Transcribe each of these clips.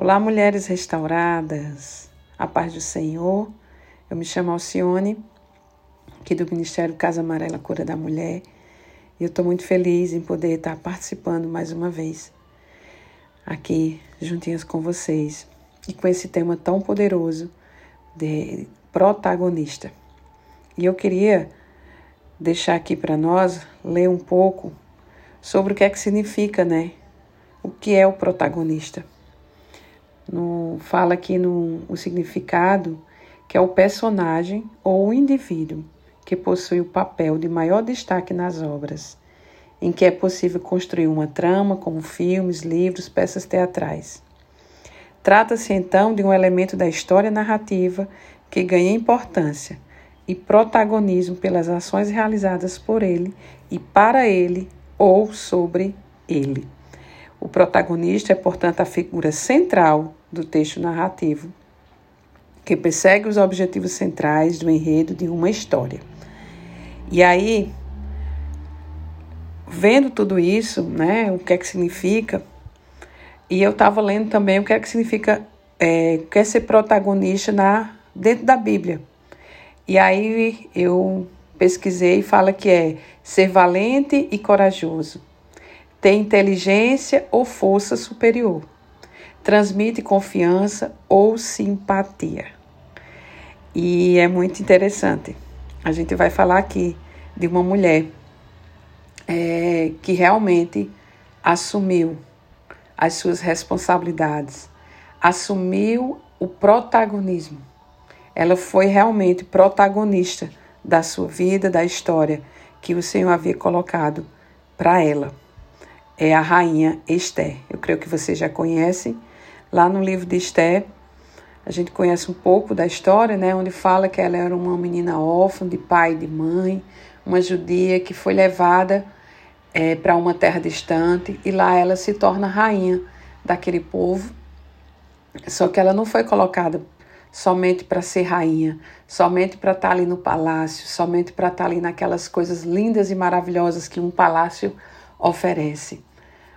Olá, mulheres restauradas, a paz do Senhor. Eu me chamo Alcione, aqui do Ministério Casa Amarela Cura da Mulher, e eu estou muito feliz em poder estar participando mais uma vez aqui juntinhas com vocês e com esse tema tão poderoso de protagonista. E eu queria deixar aqui para nós ler um pouco sobre o que é que significa, né? O que é o protagonista? No, fala aqui no o significado que é o personagem ou o indivíduo que possui o papel de maior destaque nas obras, em que é possível construir uma trama, como filmes, livros, peças teatrais. Trata-se então de um elemento da história narrativa que ganha importância e protagonismo pelas ações realizadas por ele e para ele ou sobre ele. O protagonista é, portanto, a figura central do texto narrativo, que persegue os objetivos centrais do enredo de uma história. E aí, vendo tudo isso, né, o que é que significa, e eu estava lendo também o que é que significa é, quer ser protagonista na dentro da Bíblia. E aí eu pesquisei e fala que é ser valente e corajoso, ter inteligência ou força superior transmite confiança ou simpatia. E é muito interessante. A gente vai falar aqui de uma mulher é, que realmente assumiu as suas responsabilidades, assumiu o protagonismo. Ela foi realmente protagonista da sua vida, da história que o Senhor havia colocado para ela. É a rainha Esther. Eu creio que vocês já conhecem Lá no livro de Esther, a gente conhece um pouco da história, né, onde fala que ela era uma menina órfã de pai e de mãe, uma judia que foi levada é, para uma terra distante e lá ela se torna rainha daquele povo. Só que ela não foi colocada somente para ser rainha, somente para estar tá ali no palácio, somente para estar tá ali naquelas coisas lindas e maravilhosas que um palácio oferece.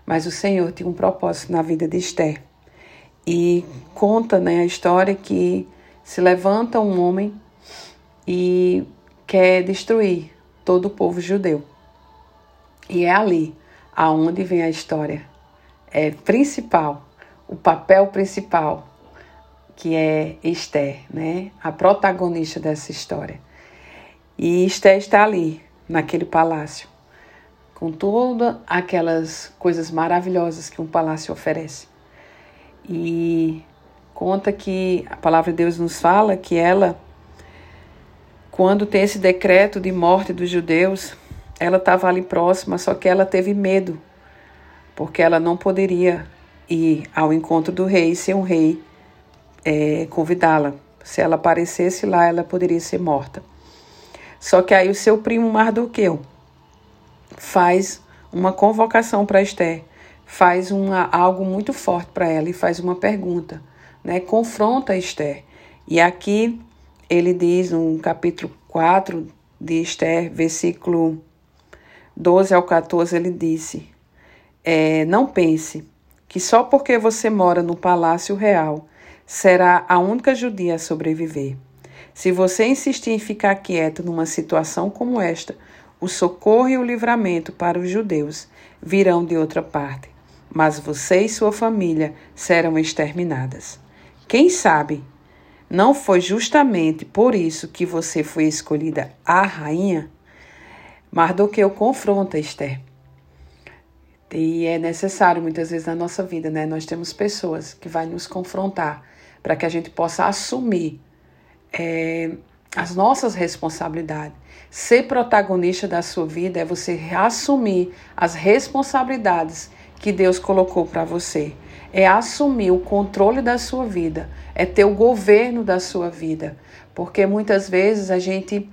Mas o Senhor tinha um propósito na vida de Esther. E conta né, a história que se levanta um homem e quer destruir todo o povo judeu. E é ali aonde vem a história é principal, o papel principal, que é Esther, né? A protagonista dessa história. E Esther está ali, naquele palácio, com todas aquelas coisas maravilhosas que um palácio oferece. E conta que a palavra de Deus nos fala que ela, quando tem esse decreto de morte dos judeus, ela estava ali próxima, só que ela teve medo, porque ela não poderia ir ao encontro do rei se um rei é, convidá-la. Se ela aparecesse lá, ela poderia ser morta. Só que aí o seu primo Mardoqueu faz uma convocação para Esther faz uma, algo muito forte para ela e faz uma pergunta, né? confronta Esther. E aqui ele diz no capítulo 4 de Esther, versículo 12 ao 14, ele disse: é, Não pense que só porque você mora no palácio real será a única judia a sobreviver. Se você insistir em ficar quieto numa situação como esta, o socorro e o livramento para os judeus virão de outra parte mas você e sua família serão exterminadas. Quem sabe não foi justamente por isso que você foi escolhida a rainha? Mardoqueu confronta Esther. E é necessário muitas vezes na nossa vida, né? Nós temos pessoas que vão nos confrontar para que a gente possa assumir é, as nossas responsabilidades. Ser protagonista da sua vida é você assumir as responsabilidades que Deus colocou para você. É assumir o controle da sua vida, é ter o governo da sua vida. Porque muitas vezes a gente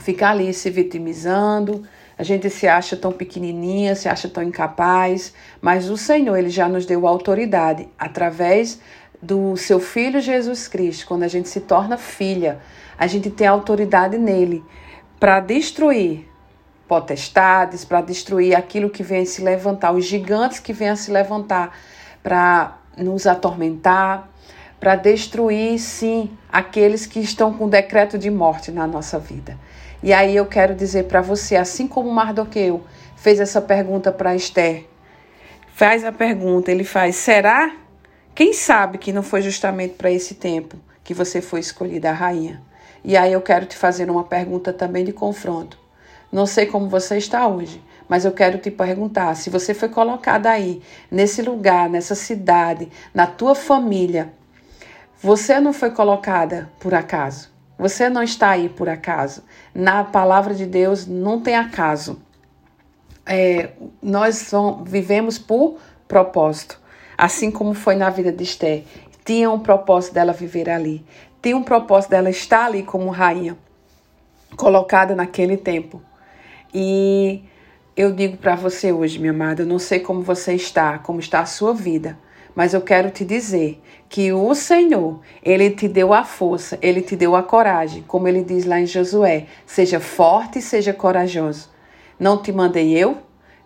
fica ali se vitimizando, a gente se acha tão pequenininha, se acha tão incapaz, mas o Senhor, ele já nos deu autoridade através do seu filho Jesus Cristo. Quando a gente se torna filha, a gente tem autoridade nele para destruir potestades, para destruir aquilo que vem se levantar, os gigantes que vêm a se levantar para nos atormentar, para destruir, sim, aqueles que estão com decreto de morte na nossa vida. E aí eu quero dizer para você, assim como Mardoqueu fez essa pergunta para Esther, faz a pergunta, ele faz: será? Quem sabe que não foi justamente para esse tempo que você foi escolhida a rainha? E aí eu quero te fazer uma pergunta também de confronto. Não sei como você está hoje, mas eu quero te perguntar: se você foi colocada aí, nesse lugar, nessa cidade, na tua família, você não foi colocada por acaso. Você não está aí por acaso. Na palavra de Deus não tem acaso. É, nós vivemos por propósito, assim como foi na vida de Esther. Tinha um propósito dela viver ali. Tinha um propósito dela estar ali como rainha, colocada naquele tempo. E eu digo para você hoje, minha amada, eu não sei como você está, como está a sua vida mas eu quero te dizer que o Senhor, ele te deu a força, ele te deu a coragem, como ele diz lá em Josué: seja forte e seja corajoso. Não te mandei eu?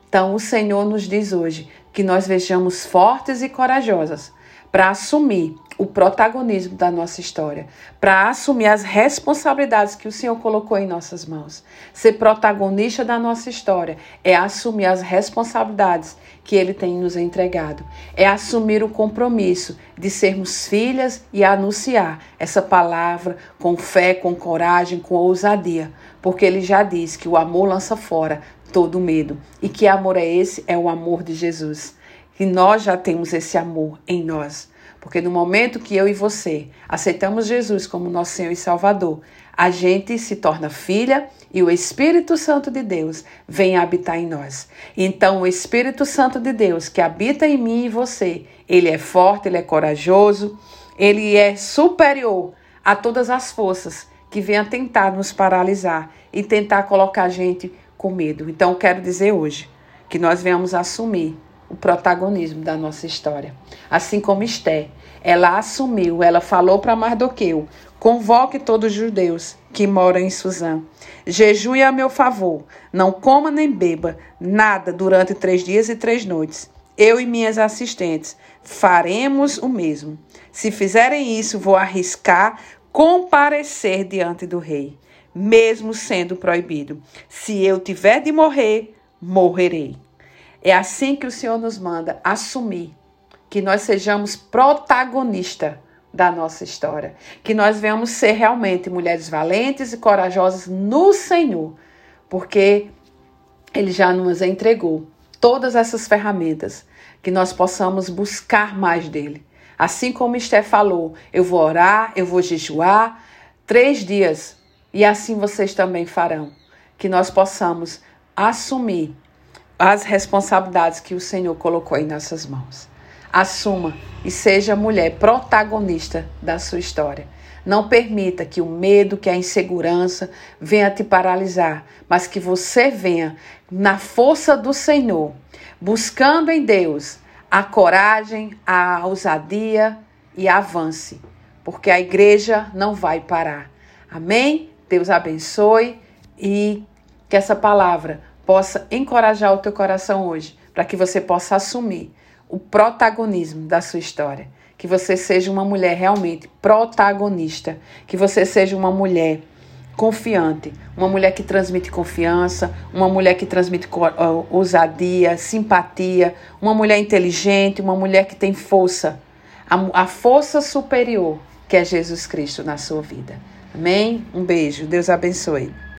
Então o Senhor nos diz hoje que nós vejamos fortes e corajosas para assumir o protagonismo da nossa história, para assumir as responsabilidades que o Senhor colocou em nossas mãos. Ser protagonista da nossa história é assumir as responsabilidades que Ele tem nos entregado, é assumir o compromisso de sermos filhas e anunciar essa palavra com fé, com coragem, com ousadia, porque Ele já diz que o amor lança fora todo medo. E que amor é esse? É o amor de Jesus. E nós já temos esse amor em nós. Porque no momento que eu e você aceitamos Jesus como nosso Senhor e Salvador, a gente se torna filha e o Espírito Santo de Deus vem habitar em nós. Então, o Espírito Santo de Deus que habita em mim e você, ele é forte, ele é corajoso, ele é superior a todas as forças que venham tentar nos paralisar e tentar colocar a gente com medo. Então, quero dizer hoje que nós venhamos assumir o protagonismo da nossa história. Assim como Esté, ela assumiu, ela falou para Mardoqueu: convoque todos os judeus que moram em Suzã. Jejue a meu favor, não coma nem beba nada durante três dias e três noites. Eu e minhas assistentes faremos o mesmo. Se fizerem isso, vou arriscar comparecer diante do rei, mesmo sendo proibido. Se eu tiver de morrer, morrerei. É assim que o Senhor nos manda assumir que nós sejamos protagonista da nossa história, que nós venhamos ser realmente mulheres valentes e corajosas no Senhor, porque ele já nos entregou todas essas ferramentas que nós possamos buscar mais dele. Assim como Esté falou, eu vou orar, eu vou jejuar três dias e assim vocês também farão. Que nós possamos assumir as responsabilidades que o Senhor colocou em nossas mãos. Assuma e seja mulher protagonista da sua história. Não permita que o medo, que a insegurança venha te paralisar, mas que você venha na força do Senhor, buscando em Deus a coragem, a ousadia e avance, porque a igreja não vai parar. Amém? Deus abençoe e que essa palavra possa encorajar o teu coração hoje, para que você possa assumir o protagonismo da sua história. Que você seja uma mulher realmente protagonista, que você seja uma mulher confiante, uma mulher que transmite confiança, uma mulher que transmite ousadia, simpatia, uma mulher inteligente, uma mulher que tem força, a, a força superior que é Jesus Cristo na sua vida. Amém? Um beijo, Deus abençoe.